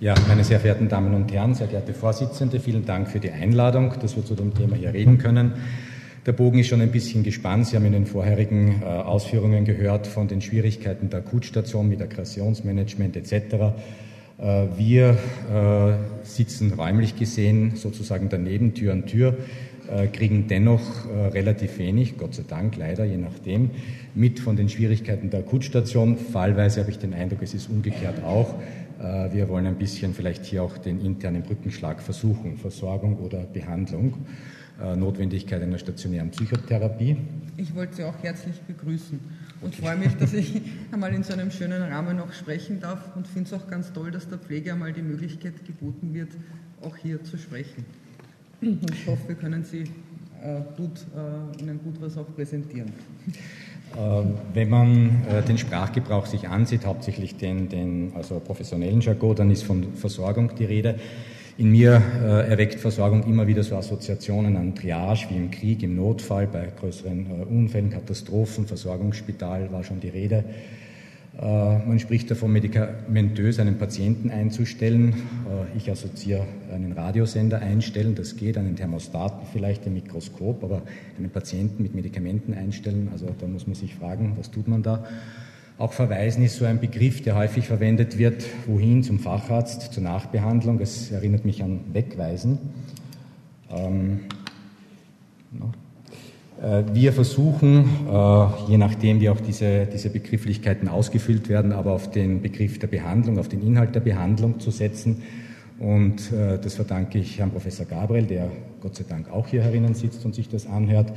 Ja, meine sehr verehrten Damen und Herren, sehr geehrte Vorsitzende, vielen Dank für die Einladung, dass wir zu dem Thema hier reden können. Der Bogen ist schon ein bisschen gespannt. Sie haben in den vorherigen äh, Ausführungen gehört von den Schwierigkeiten der Akutstation mit Aggressionsmanagement etc. Äh, wir äh, sitzen räumlich gesehen sozusagen daneben, Tür an Tür, äh, kriegen dennoch relativ wenig, Gott sei Dank, leider, je nachdem, mit von den Schwierigkeiten der Akutstation. Fallweise habe ich den Eindruck, es ist umgekehrt auch. Wir wollen ein bisschen vielleicht hier auch den internen Brückenschlag versuchen, Versorgung oder Behandlung. Notwendigkeit einer stationären Psychotherapie. Ich wollte Sie auch herzlich begrüßen und freue mich, dass ich einmal in so einem schönen Rahmen noch sprechen darf und finde es auch ganz toll, dass der Pflege einmal die Möglichkeit geboten wird, auch hier zu sprechen. Ich hoffe, wir können Sie äh, gut, äh, Ihnen gut was auch präsentieren. Ähm, wenn man äh, den Sprachgebrauch sich ansieht, hauptsächlich den, den also professionellen Jargon, dann ist von Versorgung die Rede. In mir äh, erweckt Versorgung immer wieder so Assoziationen an Triage wie im Krieg, im Notfall, bei größeren äh, Unfällen, Katastrophen, Versorgungsspital war schon die Rede. Äh, man spricht davon, medikamentös einen Patienten einzustellen. Äh, ich assoziiere einen Radiosender einstellen, das geht, einen Thermostaten vielleicht, ein Mikroskop, aber einen Patienten mit Medikamenten einstellen, also da muss man sich fragen, was tut man da? Auch Verweisen ist so ein Begriff, der häufig verwendet wird. Wohin? Zum Facharzt, zur Nachbehandlung. Es erinnert mich an Wegweisen. Ähm, äh, wir versuchen, äh, je nachdem wie auch diese, diese Begrifflichkeiten ausgefüllt werden, aber auf den Begriff der Behandlung, auf den Inhalt der Behandlung zu setzen und äh, das verdanke ich Herrn Professor Gabriel, der Gott sei Dank auch hier herinnen sitzt und sich das anhört.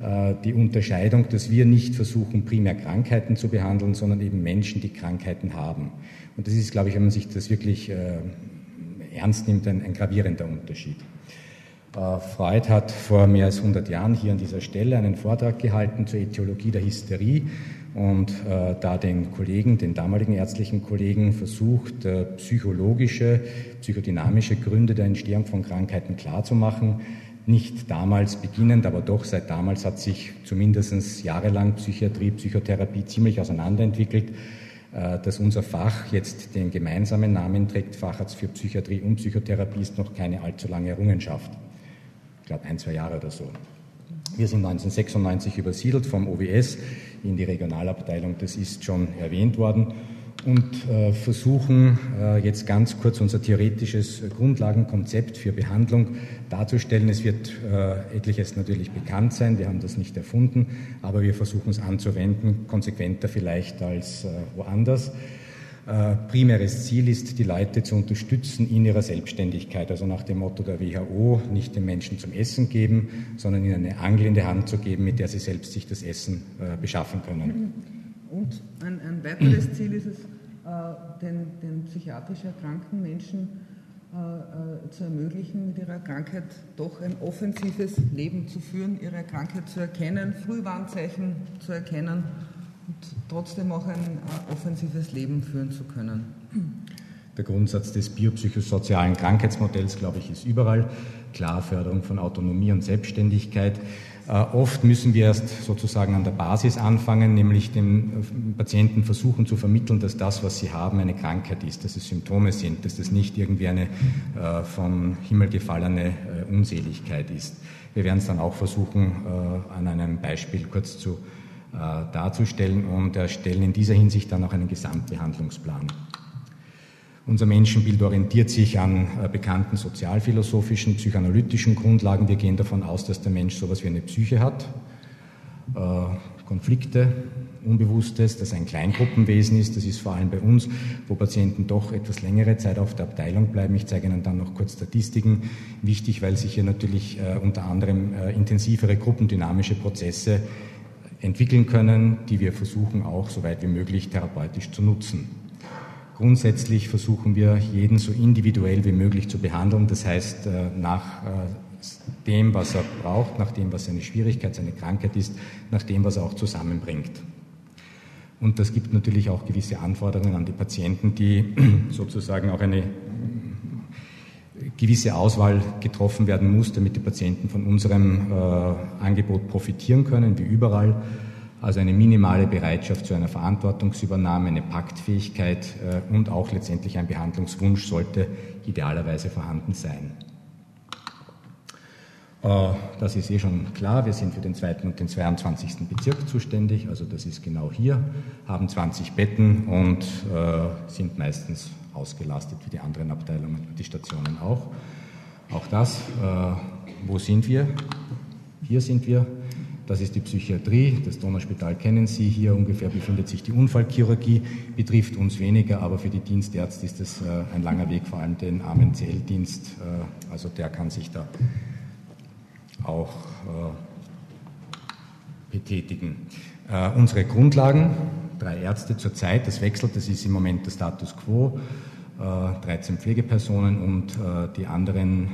Äh, die Unterscheidung, dass wir nicht versuchen, primär Krankheiten zu behandeln, sondern eben Menschen, die Krankheiten haben. Und das ist, glaube ich, wenn man sich das wirklich äh, ernst nimmt, ein, ein gravierender Unterschied. Freud hat vor mehr als 100 Jahren hier an dieser Stelle einen Vortrag gehalten zur Äthiologie der Hysterie und äh, da den Kollegen, den damaligen ärztlichen Kollegen versucht, äh, psychologische, psychodynamische Gründe der Entstehung von Krankheiten klarzumachen. Nicht damals beginnend, aber doch seit damals hat sich zumindest jahrelang Psychiatrie, Psychotherapie ziemlich auseinanderentwickelt. Äh, dass unser Fach jetzt den gemeinsamen Namen trägt, Facharzt für Psychiatrie und Psychotherapie, ist noch keine allzu lange Errungenschaft. Glaube, ein, zwei Jahre oder so. Wir sind 1996 übersiedelt vom OWS in die Regionalabteilung, das ist schon erwähnt worden, und äh, versuchen äh, jetzt ganz kurz unser theoretisches Grundlagenkonzept für Behandlung darzustellen. Es wird äh, etliches natürlich bekannt sein, wir haben das nicht erfunden, aber wir versuchen es anzuwenden, konsequenter vielleicht als woanders. Äh, primäres Ziel ist, die Leute zu unterstützen in ihrer Selbstständigkeit. Also nach dem Motto der WHO, nicht den Menschen zum Essen geben, sondern ihnen eine Angel in die Hand zu geben, mit der sie selbst sich das Essen äh, beschaffen können. Und ein, ein weiteres Ziel ist es, äh, den, den, psychiatrisch erkrankten Menschen äh, äh, zu ermöglichen, mit ihrer Krankheit doch ein offensives Leben zu führen, ihre Krankheit zu erkennen, Frühwarnzeichen zu erkennen trotzdem auch ein äh, offensives Leben führen zu können. Der Grundsatz des biopsychosozialen Krankheitsmodells, glaube ich, ist überall klar, Förderung von Autonomie und Selbstständigkeit. Äh, oft müssen wir erst sozusagen an der Basis anfangen, nämlich dem äh, Patienten versuchen zu vermitteln, dass das, was sie haben, eine Krankheit ist, dass es Symptome sind, dass das nicht irgendwie eine vom Himmel gefallene Unseligkeit ist. Wir werden es dann auch versuchen, an einem Beispiel kurz zu äh, darzustellen und erstellen in dieser Hinsicht dann auch einen Gesamtbehandlungsplan. Unser Menschenbild orientiert sich an äh, bekannten sozialphilosophischen, psychoanalytischen Grundlagen. Wir gehen davon aus, dass der Mensch sowas wie eine Psyche hat, äh, Konflikte, Unbewusstes, dass ein Kleingruppenwesen ist. Das ist vor allem bei uns, wo Patienten doch etwas längere Zeit auf der Abteilung bleiben. Ich zeige Ihnen dann noch kurz Statistiken. Wichtig, weil sich hier natürlich unter anderem intensivere gruppendynamische Prozesse entwickeln können, die wir versuchen auch so weit wie möglich therapeutisch zu nutzen. Grundsätzlich versuchen wir, jeden so individuell wie möglich zu behandeln, das heißt äh, nach äh, dem, was er braucht, nach dem, was seine Schwierigkeit, seine Krankheit ist, nach dem, was er auch zusammenbringt. Und das gibt natürlich auch gewisse Anforderungen an die Patienten, die sozusagen auch eine gewisse Auswahl getroffen werden muss, damit die Patienten von unserem äh, Angebot profitieren können, wie überall. Also eine minimale Bereitschaft zu einer Verantwortungsübernahme, eine Paktfähigkeit äh, und auch letztendlich ein Behandlungswunsch sollte idealerweise vorhanden sein. Äh, das ist eh schon klar. Wir sind für den zweiten und den 22. Bezirk zuständig, also das ist genau hier, haben 20 Betten und äh, sind meistens ausgelastet wie die anderen Abteilungen, die Stationen auch. Auch das, wo sind wir? Hier sind wir. Das ist die Psychiatrie, das Donauspital kennen Sie. Hier ungefähr befindet sich die Unfallchirurgie, betrifft uns weniger, aber für die Dienstärzte ist das äh, ein langer Weg, vor allem den armen dienst Äh, also der kann sich da auch äh, betätigen. Äh, unsere Grundlagen, drei Ärzte zurzeit, das wechselt, das ist im Moment der Status quo, 13 äh, Pflegepersonen und die anderen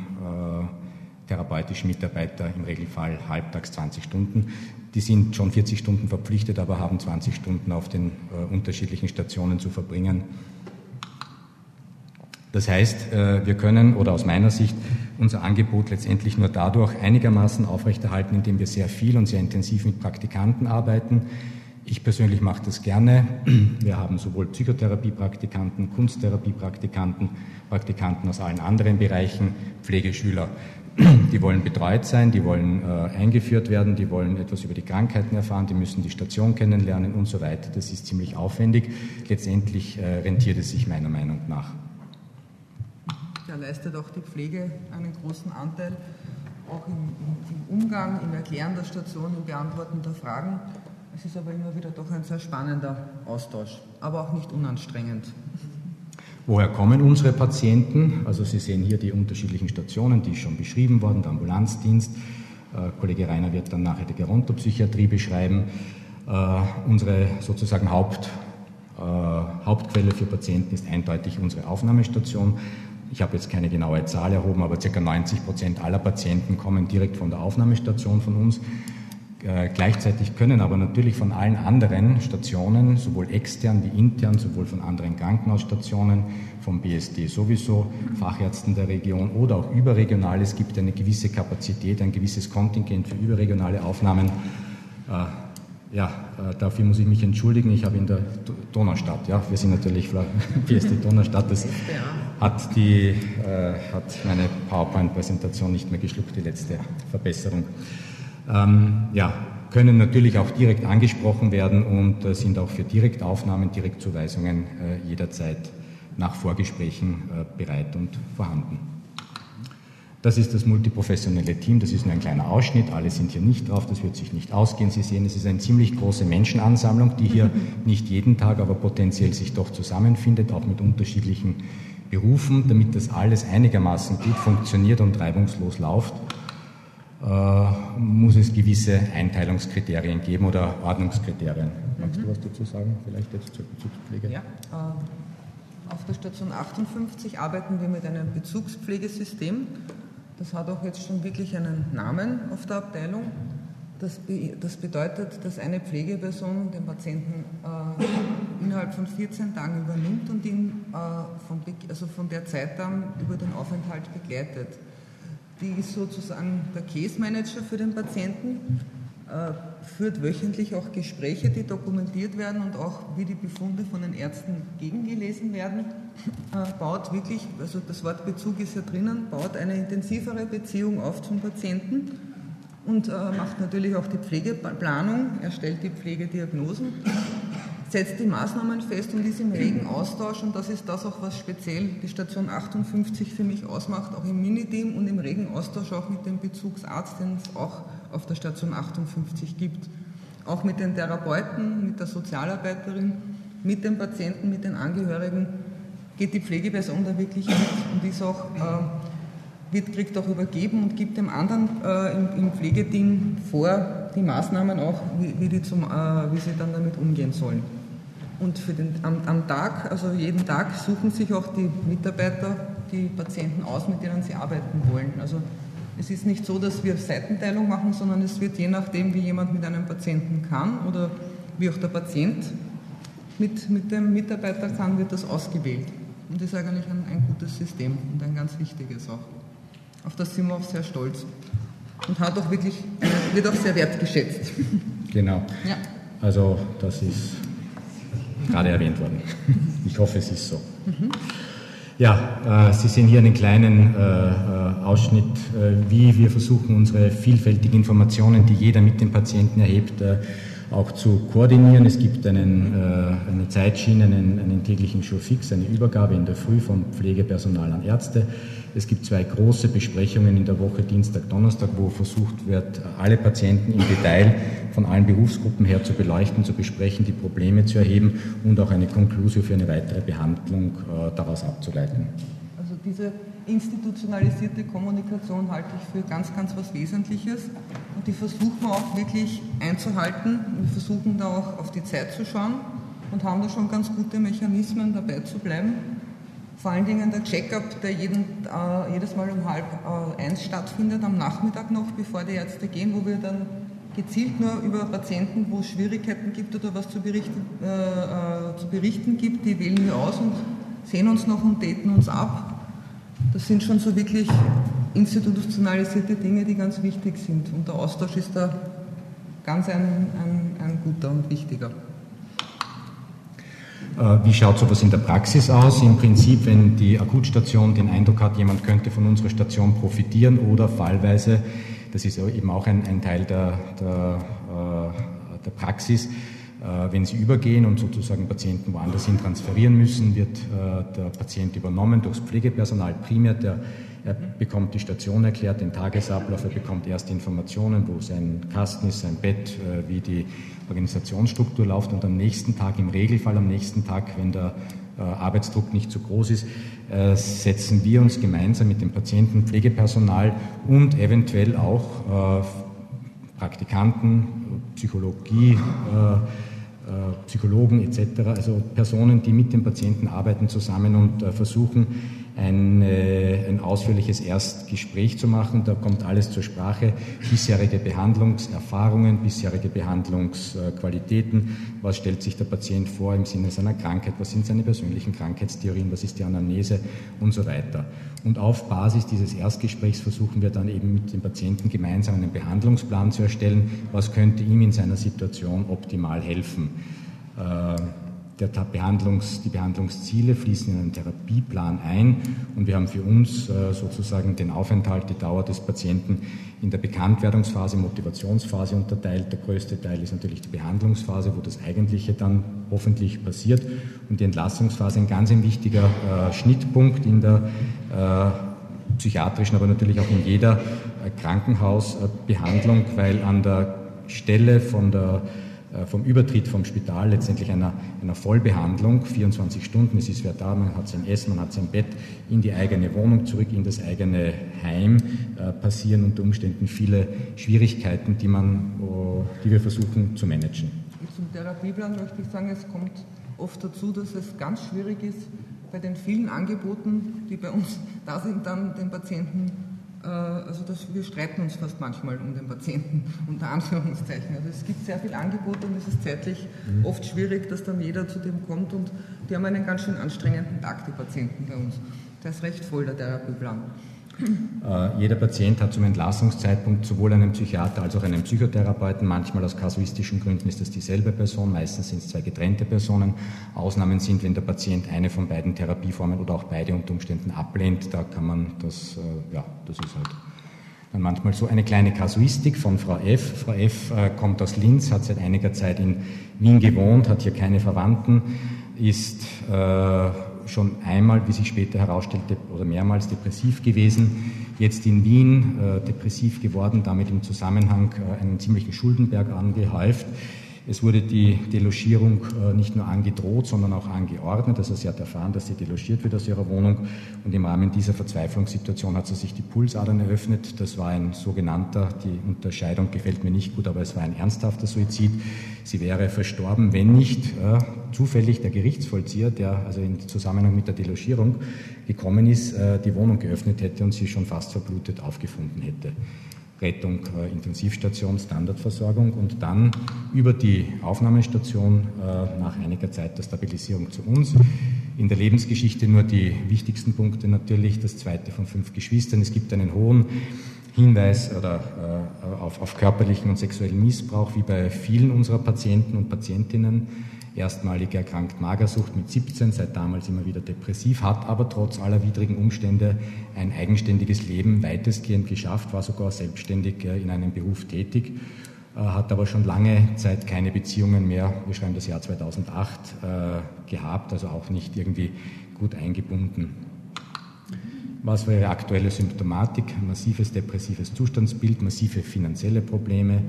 therapeutischen Mitarbeiter im Regelfall halbtags 20 Stunden. Die sind schon 40 Stunden verpflichtet, aber haben 20 Stunden auf den äh, unterschiedlichen Stationen zu verbringen. Das heißt, äh, wir können oder aus meiner Sicht unser Angebot letztendlich nur dadurch einigermaßen aufrechterhalten, indem wir sehr viel und sehr intensiv mit Praktikanten arbeiten. Ich persönlich mache das gerne. Wir haben sowohl Psychotherapiepraktikanten, Kunsttherapiepraktikanten, Praktikanten aus allen anderen Bereichen, Pflegeschüler. Die wollen betreut sein, die wollen äh, eingeführt werden, die wollen etwas über die Krankheiten erfahren, die müssen die Station kennenlernen und so weiter. Das ist ziemlich aufwendig. Letztendlich äh, rentiert es sich meiner Meinung nach. Da leistet auch die Pflege einen großen Anteil, auch im, im, Umgang, im Erklären der Station, im Beantworten der Fragen. Es ist aber immer wieder doch ein sehr spannender Austausch, aber auch nicht unanstrengend. Woher kommen unsere Patienten? Also Sie sehen hier die unterschiedlichen Stationen, die schon beschrieben wurden, der Ambulanzdienst. Äh, Kollege Reiner wird dann nachher die Gerontopsychiatrie beschreiben. Äh, unsere sozusagen Haupt, äh, Hauptquelle für Patienten ist eindeutig unsere Aufnahmestation. Ich habe jetzt keine genaue Zahl erhoben, aber ca. 90 Prozent aller Patienten kommen direkt von der Aufnahmestation von uns. Äh, gleichzeitig können aber natürlich von allen anderen Stationen, sowohl extern wie intern, sowohl von anderen Krankenhausstationen, vom BSD sowieso, Fachärzten der Region oder auch überregional, es gibt eine gewisse Kapazität, ein gewisses Kontingent für überregionale Aufnahmen. Äh, ja, äh, dafür muss ich mich entschuldigen. Ich habe in der Donaustadt, ja, wir sind natürlich BSD Donaustadt, das hat, die, äh, hat meine PowerPoint-Präsentation nicht mehr geschluckt, die letzte Verbesserung ähm, ja, können natürlich auch direkt angesprochen werden und äh, sind auch für Direktaufnahmen, Direktzuweisungen äh, jederzeit nach Vorgesprächen äh, bereit und vorhanden. Das ist das multiprofessionelle Team, das ist nur ein kleiner Ausschnitt, alle sind hier nicht drauf, das wird sich nicht ausgehen. Sie sehen, es ist eine ziemlich große Menschenansammlung, die hier nicht jeden Tag, aber potenziell sich doch zusammenfindet, auch mit unterschiedlichen Berufen, damit das alles einigermaßen gut funktioniert und reibungslos läuft äh, muss es gewisse Einteilungskriterien geben oder Ordnungskriterien. Magst mhm. du was dazu sagen, vielleicht jetzt zur Bezugspflege? Ja, äh, auf der Station 58 arbeiten wir mit einem Bezugspflegesystem. Das hat auch jetzt schon wirklich einen Namen auf der Abteilung. Das, das bedeutet, dass eine Pflegeperson den Patienten äh, innerhalb von 14 Tagen übernimmt und ihn äh, von, also von der Zeit dann über den Aufenthalt begleitet. Die ist sozusagen der Case Manager für den Patienten, äh, führt wöchentlich auch Gespräche, die dokumentiert werden und auch wie die Befunde von den Ärzten gegengelesen werden, äh, baut wirklich, also das Wort Bezug ist ja drinnen, baut eine intensivere Beziehung auf zum Patienten und äh, macht natürlich auch die Pflegeplanung, erstellt die Pflegediagnosen setzt die Maßnahmen fest und ist im regen Austausch und das ist das auch, was speziell die Station 58 für mich ausmacht, auch im Miniteam und im regen Austausch auch mit dem Bezugsarzt, den es auch auf der Station 58 gibt. Auch mit den Therapeuten, mit der Sozialarbeiterin, mit den Patienten, mit den Angehörigen geht die Pflegeperson da wirklich mit und ist auch, äh, wird, kriegt auch übergeben und gibt dem anderen äh, im, im, Pflegeteam vor die Maßnahmen auch, wie, wie, die zum, äh, wie sie dann damit umgehen sollen. Und für den, am, am, Tag, also jeden Tag, suchen sich auch die Mitarbeiter die Patienten aus, mit denen sie arbeiten wollen. Also es ist nicht so, dass wir Seitenteilung machen, sondern es wird je nachdem, wie jemand mit einem Patienten kann oder wie auch der Patient mit, mit dem Mitarbeiter kann, wird das ausgewählt. Und das ist eigentlich ein, ein gutes System und ein ganz wichtiges auch. Auf das sind wir auch sehr stolz. Und hat auch wirklich, wird auch sehr wertgeschätzt. Genau. Ja. Also das ist gerade erwähnt worden. Ich hoffe, es ist so. Ja, äh, Sie sehen hier einen kleinen äh, äh, Ausschnitt, äh, wie wir versuchen, unsere vielfältigen Informationen, die jeder mit dem Patienten erhebt, äh, auch zu koordinieren. Es gibt einen, äh, eine Zeitschiene, einen, einen täglichen Showfix, eine Übergabe in der Früh vom Pflegepersonal an Ärzte. Es gibt zwei große Besprechungen in der Woche, Dienstag, Donnerstag, wo versucht wird, alle Patienten im Detail von allen Berufsgruppen her zu beleuchten, zu besprechen, die Probleme zu erheben und auch eine Konklusion für eine weitere Behandlung äh, daraus abzuleiten. Also diese institutionalisierte Kommunikation halte ich für ganz, ganz was Wesentliches und die versuchen wir auch wirklich einzuhalten. Wir versuchen da auch auf die Zeit zu schauen und haben da schon ganz gute Mechanismen dabei zu bleiben. Vor allen Dingen der Check-up, der jeden, äh, jedes Mal um halb äh, eins stattfindet, am Nachmittag noch, bevor die Ärzte gehen, wo wir dann gezielt nur über Patienten, wo es Schwierigkeiten gibt oder was zu berichten, äh, äh, zu berichten gibt, die wählen wir aus und sehen uns noch und daten uns ab. Das sind schon so wirklich institutionalisierte Dinge, die ganz wichtig sind. Und der Austausch ist da ganz ein, ein, ein guter und wichtiger. Äh, wie schaut sowas in der Praxis aus? Im Prinzip, wenn die Akutstation den Eindruck hat, jemand könnte von unserer Station profitieren oder fallweise, das ist eben auch ein, ein Teil der, der, äh, der Praxis, äh, wenn sie übergehen und sozusagen Patienten woanders hin transferieren müssen, wird der Patient übernommen durchs Pflegepersonal primär. Der, er bekommt die Station erklärt, den Tagesablauf, er bekommt erste Informationen, wo sein Kasten ist, sein Bett, wie die Organisationsstruktur läuft und am nächsten Tag, im Regelfall am nächsten Tag, wenn der äh, Arbeitsdruck nicht zu groß ist, äh, setzen wir uns gemeinsam mit dem Patienten, Pflegepersonal und eventuell auch äh, Praktikanten, Psychologie, Psychologen etc., also Personen, die mit dem Patienten arbeiten, zusammen und versuchen, ein, ein ausführliches Erstgespräch zu machen. Da kommt alles zur Sprache, bisherige Behandlungserfahrungen, bisherige Behandlungsqualitäten, was stellt sich der Patient vor im Sinne seiner Krankheit, was sind seine persönlichen Krankheitstheorien, was ist die Anamnese und so weiter. Und auf Basis dieses Erstgesprächs versuchen wir dann eben mit dem Patienten gemeinsam einen Behandlungsplan zu erstellen, was könnte ihm in seiner Situation optimal helfen. Äh, der Behandlungs, die Behandlungsziele fließen in einen Therapieplan ein und wir haben für uns äh, sozusagen den Aufenthalt, die Dauer des Patienten in der Bekanntwerdungsphase, Motivationsphase unterteilt. Der größte Teil ist natürlich die Behandlungsphase, wo das Eigentliche dann hoffentlich passiert und die Entlassungsphase ein ganz ein wichtiger äh, Schnittpunkt in der äh, psychiatrischen, aber natürlich auch in jeder äh, Krankenhausbehandlung, weil an der Stelle von der vom Übertritt vom Spital, letztendlich einer, einer Vollbehandlung, 24 Stunden, es ist wer da, man hat sein Essen, man hat sein Bett, in die eigene Wohnung zurück, in das eigene Heim, äh, passieren unter Umständen viele Schwierigkeiten, die, man, die wir versuchen zu managen. Zum Therapieplan möchte ich sagen, es kommt oft dazu, dass es ganz schwierig ist, bei den vielen Angeboten, die bei uns da sind, dann den Patienten äh, also das, wir streiten uns fast manchmal um den Patienten, unter Anführungszeichen. Also es gibt sehr viel Angebot und es ist zeitlich mhm. oft schwierig, dass dann jeder zu dem kommt und die haben einen ganz schön anstrengenden Tag, die Patienten bei uns. Der ist recht voll, der Therapieplan. Äh, jeder Patient hat zum Entlassungszeitpunkt sowohl einen Psychiater als auch einen Psychotherapeuten. Manchmal aus kasuistischen Gründen ist das dieselbe Person, meistens sind es zwei getrennte Personen. Ausnahmen sind, wenn der Patient eine von beiden Therapieformen oder auch beide unter Umständen ablehnt. Da kann man das, äh, ja, das ist halt dann manchmal so eine kleine Kasuistik von Frau F. Frau F. Äh, kommt aus Linz, hat seit einiger Zeit in Wien gewohnt, hat hier keine Verwandten, ist äh, schon einmal, wie sich später herausstellte, oder mehrmals depressiv gewesen, jetzt in Wien äh, depressiv geworden, damit im Zusammenhang äh, einen ziemlichen Schuldenberg angehäuft. Es wurde die Delogierung äh, nicht nur angedroht, sondern auch angeordnet. Also sie hat erfahren, dass sie delogiert wird aus ihrer Wohnung. Und im Rahmen dieser Verzweiflungssituation hat sie sich die Pulsadern eröffnet. Das war ein sogenannter, die Unterscheidung gefällt mir nicht gut, aber es war ein ernsthafter Suizid. Sie wäre verstorben, wenn nicht äh, zufällig der Gerichtsvollzieher, der also in Zusammenhang mit der Delogierung gekommen ist, äh, die Wohnung geöffnet hätte und sie schon fast verblutet aufgefunden hätte. Rettung äh, Intensivstation, Standardversorgung und dann über die Aufnahmestation äh, nach einiger Zeit der Stabilisierung zu uns. In der Lebensgeschichte nur die wichtigsten Punkte natürlich, das zweite von fünf Geschwistern. Es gibt einen hohen Hinweis oder, äh, auf, auf körperlichen und sexuellen Missbrauch, wie bei vielen unserer Patienten und Patientinnen. Erstmalig erkrankt Magersucht mit 17, seit damals immer wieder depressiv, hat aber trotz aller widrigen Umstände ein eigenständiges Leben weitestgehend geschafft, war sogar selbstständig äh, in einem Beruf tätig, äh, hat aber schon lange Zeit keine Beziehungen mehr, wir schreiben das Jahr 2008, äh, gehabt, also auch nicht irgendwie gut eingebunden. Was war ihre aktuelle Symptomatik? Massives depressives Zustandsbild, massive finanzielle Probleme,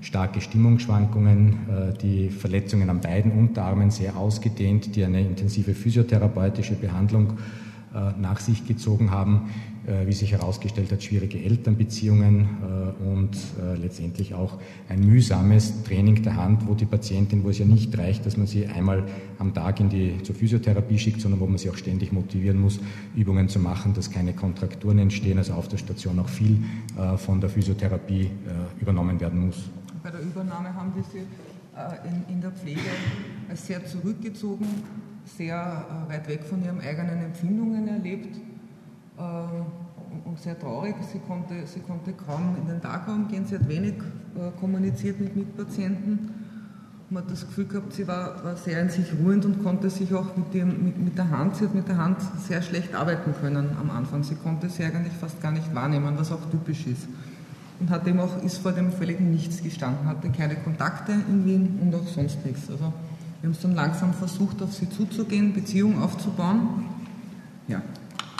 starke Stimmungsschwankungen, äh, die Verletzungen an beiden Unterarmen sehr ausgedehnt, die eine intensive physiotherapeutische Behandlung äh, nach sich gezogen haben, äh, wie sich herausgestellt hat, schwierige Elternbeziehungen und letztendlich auch ein mühsames Training der Hand, wo die Patientin, wo es ja nicht reicht, dass man sie einmal am Tag in die, zur Physiotherapie schickt, sondern wo man sie auch ständig motivieren muss, Übungen zu machen, dass keine Kontrakturen entstehen, also auf der Station auch viel von der Physiotherapie übernommen werden muss. Bei der Übernahme haben wir sie in der Pflege sehr zurückgezogen sehr äh, weit weg von ihren eigenen Empfindungen erlebt äh, und sehr traurig. Sie konnte, sie konnte kaum in den Tagraum gehen, sie hat wenig äh, kommuniziert mit Mitpatienten. Man hat das Gefühl gehabt, sie war, war sehr in sich ruhend und konnte sich auch mit, dem, mit, mit der Hand, sie hat mit der Hand sehr schlecht arbeiten können am Anfang. Sie konnte sie eigentlich fast gar nicht wahrnehmen, was auch typisch ist. Und hat eben auch, ist vor dem völligen Nichts gestanden, hatte keine Kontakte in Wien und auch sonst nichts. Also wir haben es dann langsam versucht, auf sie zuzugehen, Beziehungen aufzubauen. Ja,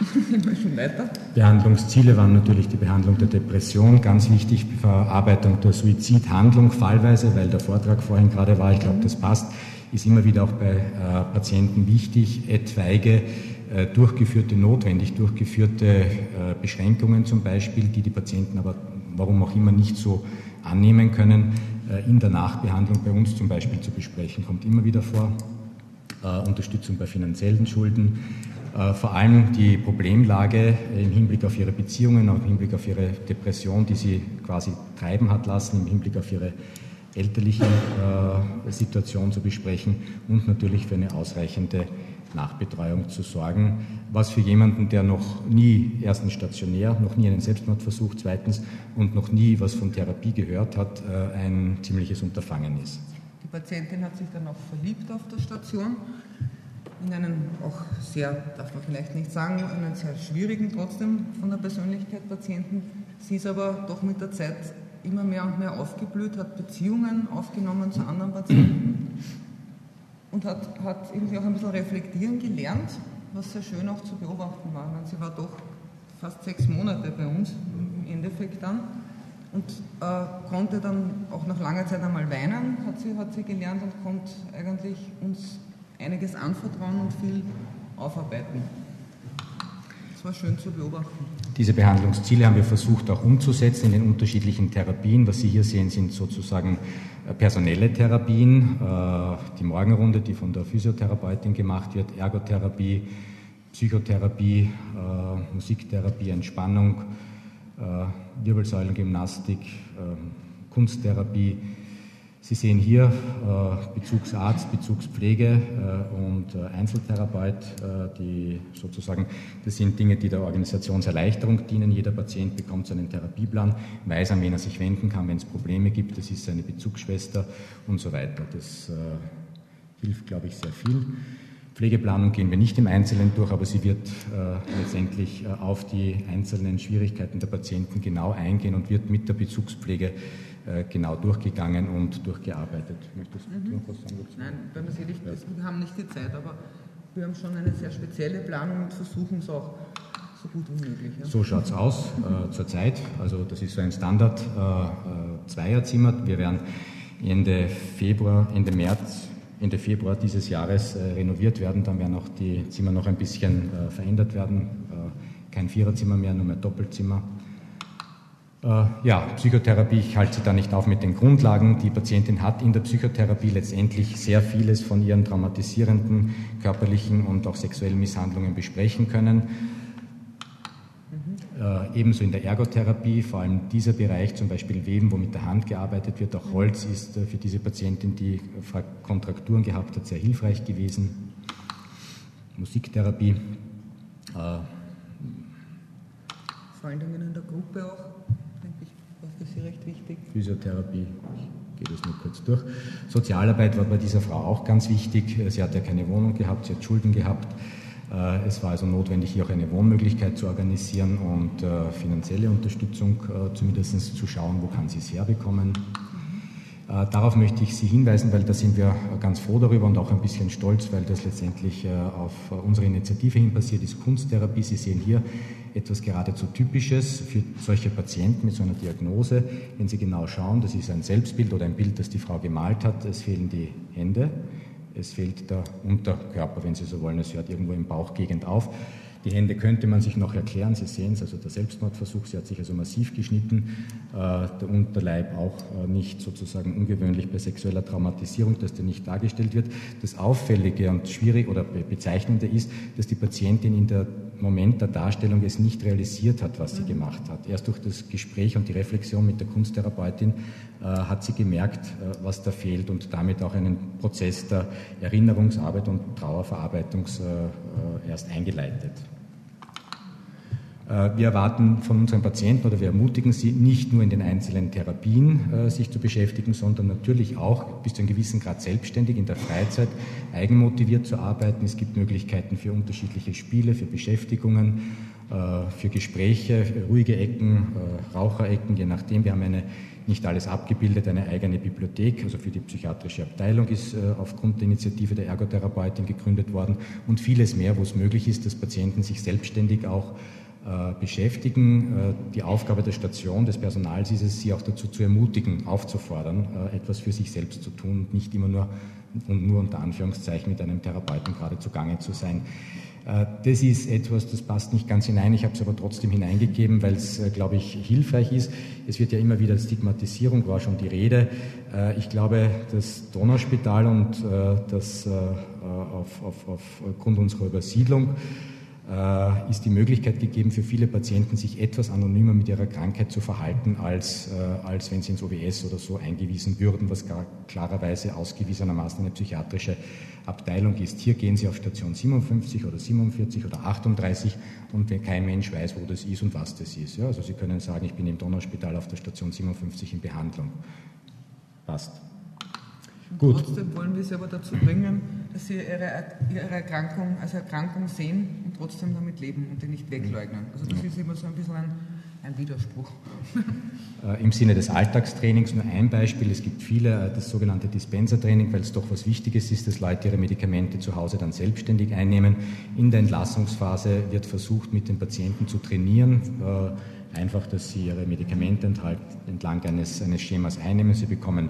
schon weiter. Behandlungsziele waren natürlich die Behandlung der Depression, ganz wichtig, Verarbeitung der Suizidhandlung fallweise, weil der Vortrag vorhin gerade war, ich glaube, das passt, ist immer wieder auch bei äh, Patienten wichtig, etwaige äh, durchgeführte, notwendig durchgeführte äh, Beschränkungen zum Beispiel, die die Patienten aber warum auch immer nicht so annehmen können, äh, in der Nachbehandlung bei uns zum Beispiel zu besprechen. Kommt immer wieder vor. Äh, Unterstützung bei finanziellen Schulden. Äh, vor allem die Problemlage im Hinblick auf ihre Beziehungen, auch im Hinblick auf ihre Depression, die sie quasi treiben hat lassen, im Hinblick auf ihre elterliche Situation zu besprechen und natürlich für eine ausreichende Nachbetreuung zu sorgen, was für jemanden, der noch nie erstens stationär, noch nie einen Selbstmordversuch, zweitens und noch nie was von Therapie gehört hat, äh, ein ziemliches Unterfangen ist. Die Patientin hat sich dann auch verliebt auf der Station, in einen auch sehr, darf man vielleicht nicht sagen, einen sehr schwierigen trotzdem von der Persönlichkeit Patienten. Sie ist aber doch mit der Zeit immer mehr und mehr aufgeblüht, hat Beziehungen aufgenommen zu anderen Patienten und hat, hat irgendwie auch ein bisschen reflektieren gelernt, was sehr schön auch zu beobachten war. Meine, sie war doch fast sechs Monate bei uns im Endeffekt dann und äh, konnte dann auch nach langer Zeit einmal weinen, hat sie, hat sie gelernt und konnte eigentlich uns einiges anvertrauen und viel aufarbeiten. Das war schön zu beobachten. Diese Behandlungsziele haben wir versucht auch umzusetzen in den unterschiedlichen Therapien. Was Sie hier sehen, sind sozusagen äh, personelle Therapien. Äh, die Morgenrunde, die von der Physiotherapeutin gemacht wird, Ergotherapie, Psychotherapie, äh, Musiktherapie, Entspannung, Wirbelsäulengymnastik, Kunsttherapie, Sie sehen hier äh, Bezugsarzt, Bezugspflege äh, und äh, Einzeltherapeut, äh, die sozusagen, das sind Dinge, die der Organisationserleichterung dienen. Jeder Patient bekommt seinen Therapieplan, weiß, an wen er sich wenden kann, wenn es Probleme gibt. Das ist seine Bezugsschwester und so weiter. Das äh, hilft, glaube ich, sehr viel. Pflegeplanung gehen wir nicht im Einzelnen durch, aber sie wird äh, letztendlich auf die einzelnen Schwierigkeiten der Patienten genau eingehen und wird mit der Bezugspflege äh, genau durchgegangen und durchgearbeitet. Möchtest du noch was sagen dazu? Nein, weil wir, nicht, wir haben nicht die Zeit, aber wir haben schon eine sehr spezielle Planung und versuchen es auch so gut wie möglich. Ja. So schaut es aus äh, zurzeit. Also das ist so ein Standard äh, äh, Zweierzimmer. Wir werden Ende Februar, Ende März, Ende Februar dieses Jahres äh, renoviert werden. Dann werden auch die Zimmer noch ein bisschen äh, verändert werden. Äh, kein Viererzimmer mehr, nur mehr Doppelzimmer. Äh, ja, Psychotherapie, ich halte sie da nicht auf mit den Grundlagen. Die Patientin hat in der Psychotherapie letztendlich sehr vieles von ihren traumatisierenden körperlichen und auch sexuellen Misshandlungen besprechen können. Mhm. Äh, ebenso in der Ergotherapie, vor allem dieser Bereich, zum Beispiel Weben, wo mit der Hand gearbeitet wird, auch Holz ist äh, für diese Patientin, die Kontrakturen gehabt hat, sehr hilfreich gewesen. Musiktherapie. Vor allen Dingen in der Gruppe auch für Sie recht wichtig? Physiotherapie, ich gehe das nur kurz durch. Sozialarbeit war bei dieser Frau auch ganz wichtig. Sie hat ja keine Wohnung gehabt, sie hat Schulden gehabt. Äh, es war also notwendig, hier auch eine Wohnmöglichkeit zu organisieren und äh, finanzielle Unterstützung äh, zumindest zu schauen, wo kann sie es herbekommen. Darauf möchte ich Sie hinweisen, weil da sind wir ganz froh darüber und auch ein bisschen stolz, weil das letztendlich auf unsere Initiative hin passiert ist, Kunsttherapie. Sie sehen hier etwas geradezu Typisches für solche Patienten mit so einer Diagnose. Wenn Sie genau schauen, das ist ein Selbstbild oder ein Bild, das die Frau gemalt hat. Es fehlen die Hände, es fehlt der Unterkörper, wenn Sie so wollen. Es hört irgendwo im Bauchgegend auf. Die Hände könnte man sich noch erklären, Sie sehen es, also der Selbstmordversuch, sie hat sich also massiv geschnitten, äh, der Unterleib auch äh, nicht sozusagen ungewöhnlich bei sexueller Traumatisierung, dass der nicht dargestellt wird. Das Auffällige und schwierig oder bezeichnende ist, dass die Patientin in der Moment der Darstellung es nicht realisiert hat, was sie gemacht hat. Erst durch das Gespräch und die Reflexion mit der Kunsttherapeutin äh, hat sie gemerkt, äh, was da fehlt und damit auch einen Prozess der Erinnerungsarbeit und Trauerverarbeitung äh, erst eingeleitet. Äh, wir erwarten von unseren Patienten oder wir ermutigen sie, nicht nur in den einzelnen Therapien äh, sich zu beschäftigen, sondern natürlich auch bis zu einem gewissen Grad selbstständig in der Freizeit eigenmotiviert zu arbeiten. Es gibt Möglichkeiten für unterschiedliche Spiele, für Beschäftigungen, äh, für Gespräche, ruhige Ecken, Raucherecken, je nachdem. Wir haben eine nicht alles abgebildet, eine eigene Bibliothek, also für die psychiatrische Abteilung ist aufgrund der Initiative der Ergotherapeutin gegründet worden und vieles mehr, wo es möglich ist, dass Patienten sich selbstständig auch äh, beschäftigen. Äh, die Aufgabe der Station, des Personals ist es, sie auch dazu zu ermutigen, aufzufordern, äh, etwas für sich selbst zu tun und nicht immer nur und nur unter Anführungszeichen mit einem Therapeuten gerade zugange zu sein. Das ist etwas, das passt nicht ganz hinein. Ich habe es aber trotzdem hineingegeben, weil es, glaube ich, hilfreich ist. Es wird ja immer wieder Stigmatisierung, war schon die Rede. Ich glaube, das Donauspital und das auf, auf, aufgrund unserer Übersiedlung äh, ist die Möglichkeit gegeben für viele Patienten, sich etwas anonymer mit ihrer Krankheit zu verhalten, als, äh, als wenn sie ins OWS oder so eingewiesen würden, was klarerweise ausgewiesenermaßen eine psychiatrische Abteilung ist. Hier gehen sie auf Station 57 oder 47 oder 38 und kein Mensch weiß, wo das ist und was das ist. Ja, also Sie können sagen, ich bin im Donauspital auf der Station 57 in Behandlung. Passt. Gut. Trotzdem wollen wir sie aber dazu bringen, dass sie ihre, ihre Erkrankung als Erkrankung sehen und trotzdem damit leben und die nicht wegleugnen. Also das ist immer so ein bisschen ein, ein Widerspruch. Äh, Im Sinne des Alltagstrainings nur ein Beispiel. Es gibt viele, äh, das sogenannte Dispenser-Training, weil es doch was Wichtiges ist, dass Leute ihre Medikamente zu Hause dann selbstständig einnehmen. In der Entlassungsphase wird versucht, mit den Patienten zu trainieren. Einfach, dass sie ihre Medikamente entlang eines, eines Schemas einnehmen. Sie bekommen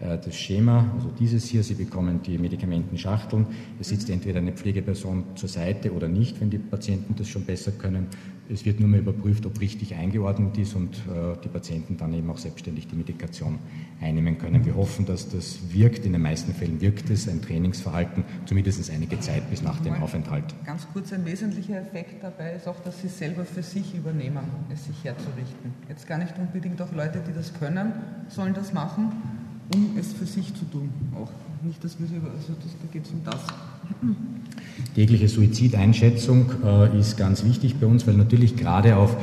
äh, das Schema, also dieses hier, Sie bekommen die Medikamentenschachteln. Es sitzt entweder eine Pflegeperson zur Seite oder nicht, wenn die Patienten das schon besser können. Es wird nur mehr überprüft, ob richtig eingeordnet ist und äh, die Patienten dann eben auch selbstständig die Medikation einnehmen können. Wir hoffen, dass das wirkt. In den meisten Fällen wirkt es, ein Trainingsverhalten, zumindest einige Zeit bis nach dem Aufenthalt. Ganz kurz, ein wesentlicher Effekt dabei ist auch, dass Sie selber für sich übernehmen, es sich herzurichten. Jetzt gar nicht unbedingt auch Leute, die das können, sollen das machen, um es für sich zu tun. Auch nicht, dass wir also das, da geht es um das. Tägliche Suizideinschätzung äh, ist ganz wichtig bei uns, weil natürlich gerade auf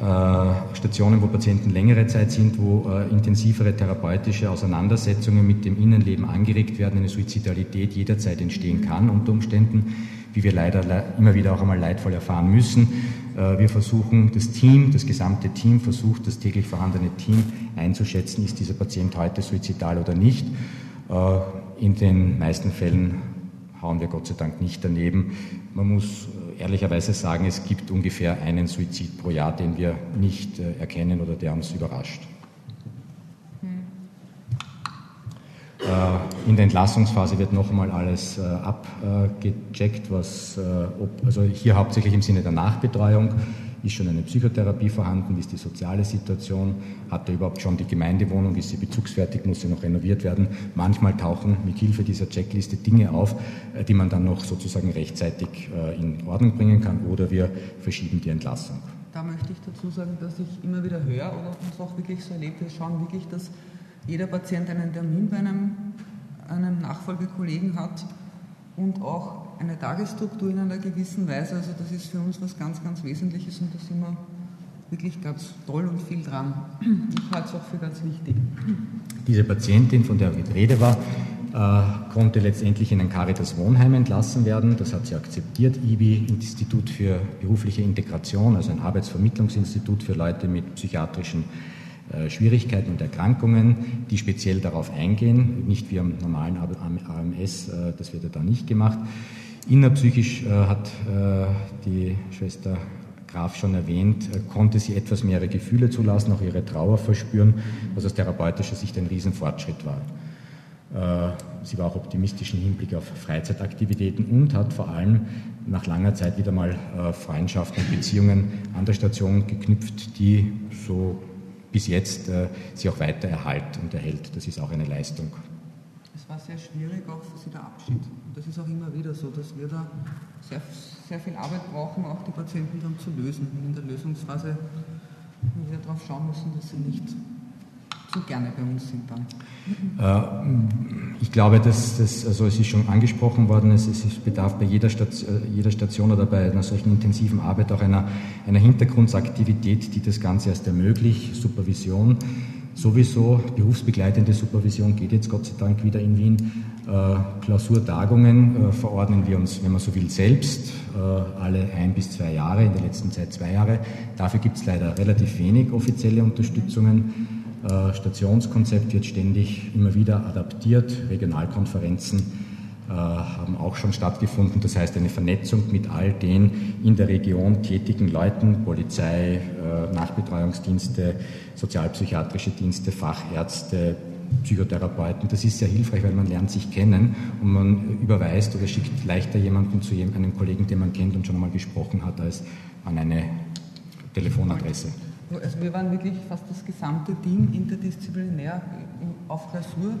äh, Stationen, wo Patienten längere Zeit sind, wo äh, intensivere therapeutische Auseinandersetzungen mit dem Innenleben angeregt werden, eine Suizidalität jederzeit entstehen kann unter Umständen, wie wir leider immer wieder auch einmal leidvoll erfahren müssen. Äh, wir versuchen, das Team, das gesamte Team versucht, das täglich vorhandene Team einzuschätzen, ist dieser Patient heute suizidal oder nicht. Äh, in den meisten Fällen hauen wir Gott sei Dank nicht daneben. Man muss äh, ehrlicherweise sagen, es gibt ungefähr einen Suizid pro Jahr, den wir nicht erkennen oder der uns überrascht. In der Entlassungsphase wird noch einmal alles abgecheckt, was, also hier hauptsächlich im Sinne der Nachbetreuung. Ist schon eine Psychotherapie vorhanden? Wie ist die soziale Situation? Hat er überhaupt schon die Gemeindewohnung? Ist sie bezugsfertig? Muss sie noch renoviert werden? Manchmal tauchen mit Hilfe dieser Checkliste Dinge auf, äh, die man dann noch sozusagen rechtzeitig äh, in Ordnung bringen kann oder wir verschieben die Entlassung. Da möchte ich dazu sagen, dass ich immer wieder höre oder uns auch wirklich so erlebt, wir schauen wirklich, dass jeder Patient einen Termin bei einem, einem Nachfolgekollegen hat und auch eine Tagesstruktur in einer gewissen Weise. Also das ist für uns was ganz, ganz Wesentliches und da sind wir wirklich ganz toll und viel dran. Ich halte es auch für ganz wichtig. Diese Patientin, von der mit Rede war, äh, konnte letztendlich in ein Caritas Wohnheim entlassen werden. Das hat sie akzeptiert. IBI, Institut für berufliche Integration, also ein Arbeitsvermittlungsinstitut für Leute mit psychiatrischen äh, Schwierigkeiten und Erkrankungen, die speziell darauf eingehen, nicht wie am normalen AMS, äh, das wird ja da nicht gemacht. Innerpsychisch hat die Schwester Graf schon erwähnt, konnte sie etwas mehr ihre Gefühle zulassen, auch ihre Trauer verspüren, was aus therapeutischer Sicht ein Riesenfortschritt war. Äh, sie war auch optimistisch im Hinblick auf Freizeitaktivitäten und hat vor allem nach langer Zeit wieder mal äh, Freundschaften und Beziehungen an der Station geknüpft, die so bis jetzt äh, sie auch weiter erhalt und erhält. Das ist auch eine Leistung. Es war sehr schwierig, auch für sie der Abschied. Das ist auch immer wieder so, dass wir da sehr, sehr viel Arbeit brauchen, auch die Patienten dann zu lösen. Und in der Lösungsphase wir darauf schauen müssen, dass sie nicht so gerne bei uns sind dann? Äh, ich glaube, dass das, also es ist schon angesprochen worden, es, es bedarf bei jeder Station, äh, jeder Station oder bei einer solchen intensiven Arbeit auch einer, einer Hintergrundaktivität, die das Ganze erst ermöglicht, Supervision. Sowieso berufsbegleitende Supervision geht jetzt Gott sei Dank wieder in Wien. Äh, Klausurtagungen äh, verordnen wir uns, wenn man so will, selbst, äh, alle ein bis zwei Jahre, in der letzten Zeit zwei Jahre. Dafür gibt es leider relativ wenig offizielle Unterstützungen. Stationskonzept wird ständig immer wieder adaptiert. Regionalkonferenzen haben auch schon stattgefunden. Das heißt, eine Vernetzung mit all den in der Region tätigen Leuten, Polizei, äh, Nachbetreuungsdienste, sozialpsychiatrische Dienste, Fachärzte, Psychotherapeuten. Das ist sehr hilfreich, weil man lernt sich kennen und man überweist oder schickt leichter jemanden zu einem Kollegen, den man kennt und schon einmal gesprochen hat, als an eine Telefonadresse. Also wir waren wirklich fast das gesamte Team interdisziplinär auf Klausur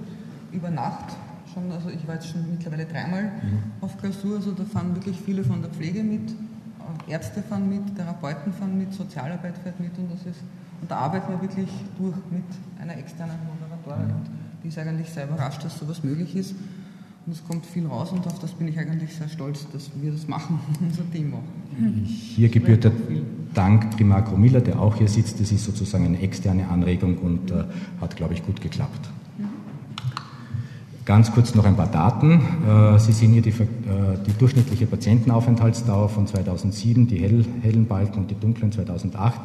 über Nacht schon. Also ich war jetzt schon mittlerweile dreimal mhm. auf Klausur. Also da fahren wirklich viele von der Pflege mit, Ärzte fahren mit, Therapeuten fahren mit, Sozialarbeit fährt mit und das ist und da arbeiten wir wirklich durch mit einer externen Moderatorin. Mhm. Und die ist eigentlich sehr überrascht, dass sowas möglich ist. Und es kommt viel raus und auf das bin ich eigentlich sehr stolz, dass wir das machen, unser Team auch. Hier gebührt der Dank Primar Gromilla, der auch hier sitzt. Das ist sozusagen eine externe Anregung und äh, hat, glaube ich, gut geklappt. Ganz kurz noch ein paar Daten. Äh, Sie sehen hier die, äh, die, durchschnittliche Patientenaufenthaltsdauer von 2007, die hell, hellen Balken und die dunklen 2008.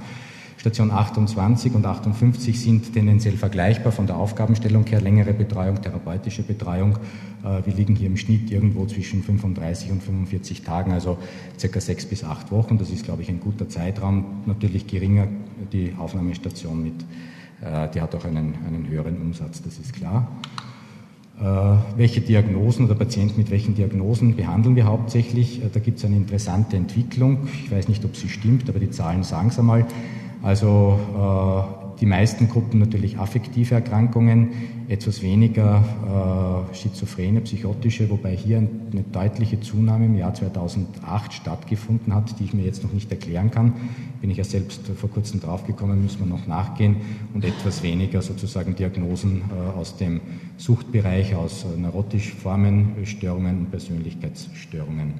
Station 28 und 58 sind tendenziell vergleichbar von der Aufgabenstellung her, längere Betreuung, therapeutische Betreuung. Äh, wir liegen hier im Schnitt irgendwo zwischen 35 und 45 Tagen, also circa sechs bis acht Wochen. Das ist, glaube ich, ein guter Zeitraum. Natürlich geringer die Aufnahmestation mit, die hat auch einen, einen höheren Umsatz, das ist klar. Äh, welche Diagnosen oder Patienten mit welchen Diagnosen behandeln wir hauptsächlich? Da gibt es eine interessante Entwicklung. Ich weiß nicht, ob sie stimmt, aber die Zahlen sagen es einmal. Also äh, die meisten Gruppen natürlich affektive Erkrankungen, etwas weniger äh, schizophrene, psychotische, wobei hier eine deutliche Zunahme im Jahr 2008 stattgefunden hat, die ich mir jetzt noch nicht erklären kann. Bin ich ja selbst vor kurzem draufgekommen, müssen wir noch nachgehen und etwas weniger sozusagen Diagnosen äh, aus dem Suchtbereich, aus äh, neurotisch Formen, Störungen und Persönlichkeitsstörungen.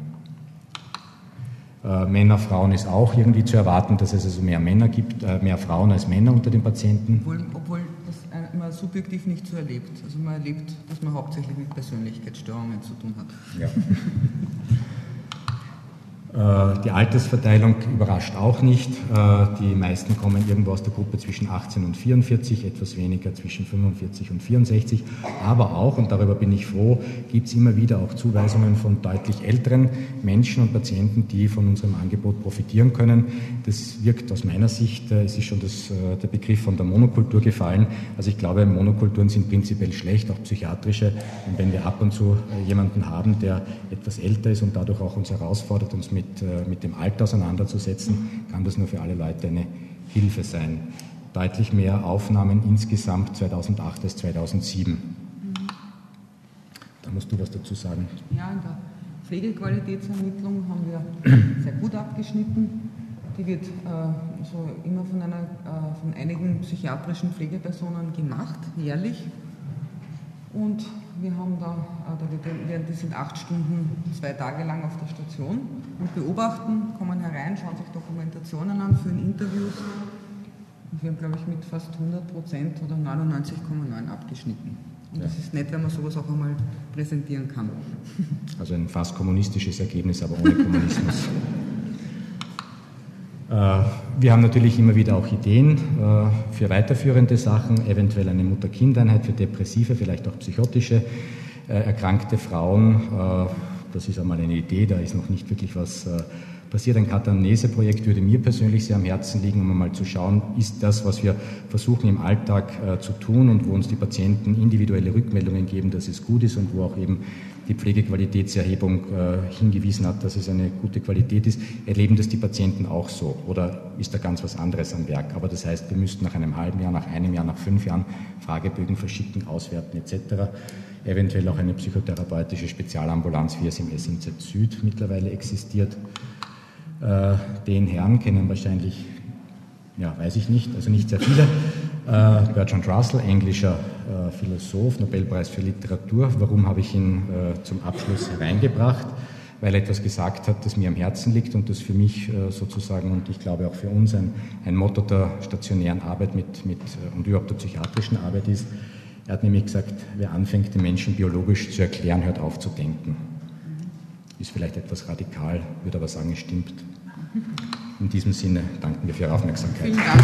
Äh, Männer, Frauen ist auch irgendwie zu erwarten, dass es also mehr Männer gibt, äh, mehr Frauen als Männer unter den Patienten. Obwohl, obwohl das man subjektiv nicht so erlebt. Also man erlebt, dass man hauptsächlich mit Persönlichkeitsstörungen zu tun hat. Ja. Äh, die Altersverteilung überrascht auch nicht. Äh, die meisten kommen irgendwo aus der Gruppe zwischen 18 und 44, etwas weniger zwischen 45 und 64. Aber auch, und darüber bin ich froh, gibt es immer wieder auch Zuweisungen von deutlich älteren Menschen und Patienten, die von unserem Angebot profitieren können. Das wirkt aus meiner Sicht, äh, es ist schon das, der Begriff von der Monokultur gefallen. Also ich glaube, Monokulturen sind prinzipiell schlecht, auch psychiatrische. Und wenn wir ab und zu jemanden haben, der etwas älter ist und dadurch auch uns herausfordert, uns mit mit, äh, mit dem Alter auseinanderzusetzen, kann das nur für alle Leute eine Hilfe sein. Deutlich mehr Aufnahmen insgesamt 2008 als 2007. Da musst du was dazu sagen. Ja, in der Pflegequalitätsermittlung haben wir sehr gut abgeschnitten. Die wird äh, so immer von, einer, äh, von einigen psychiatrischen Pflegepersonen gemacht, jährlich. Und wir haben da, wir sind acht Stunden, zwei Tage lang auf der Station und beobachten, kommen herein, schauen sich Dokumentationen an, führen Interviews. Und wir haben, glaube ich, mit fast 100 Prozent oder 99,9 abgeschnitten. Und es ist nett, wenn man sowas auch einmal präsentieren kann. Also ein fast kommunistisches Ergebnis, aber ohne Kommunismus. Äh, wir haben natürlich immer wieder auch Ideen äh, für weiterführende Sachen, eventuell eine Mutter-Kind-Einheit für depressive, vielleicht auch psychotische äh, erkrankte Frauen. Das ist einmal eine Idee, da ist noch nicht wirklich was passiert. Ein Katanese-Projekt würde mir persönlich sehr am Herzen liegen, um einmal zu schauen, ist das, was wir versuchen im Alltag zu tun und wo uns die Patienten individuelle Rückmeldungen geben, dass es gut ist und wo auch eben die Pflegequalitätserhebung äh, hingewiesen hat, dass es eine gute Qualität ist, erleben das die Patienten auch so oder ist da ganz was anderes am Werk? Aber das heißt, wir müssten nach einem halben Jahr, nach einem Jahr, nach fünf Jahren Fragebögen verschicken, auswerten etc. Eventuell auch eine psychotherapeutische Spezialambulanz, wie es im SMZ Süd mittlerweile existiert. Äh, den Herrn kennen wahrscheinlich, ja, weiß ich nicht, also nicht sehr viele. Äh, Bertrand Russell, englischer äh, Philosoph, Nobelpreis für Literatur. Warum habe ich ihn äh, zum Abschluss hereingebracht? Weil er etwas gesagt hat, das mir am Herzen liegt und das für mich sozusagen und ich glaube auch für uns ein, ein Motto der stationären Arbeit mit, mit, und überhaupt der psychiatrischen Arbeit ist. Er hat nämlich gesagt, wer anfängt, den Menschen biologisch zu erklären, hört auf zu denken. Ist vielleicht etwas radikal, würde aber sagen, es stimmt. In diesem Sinne danken wir für Ihre Aufmerksamkeit. Vielen Dank.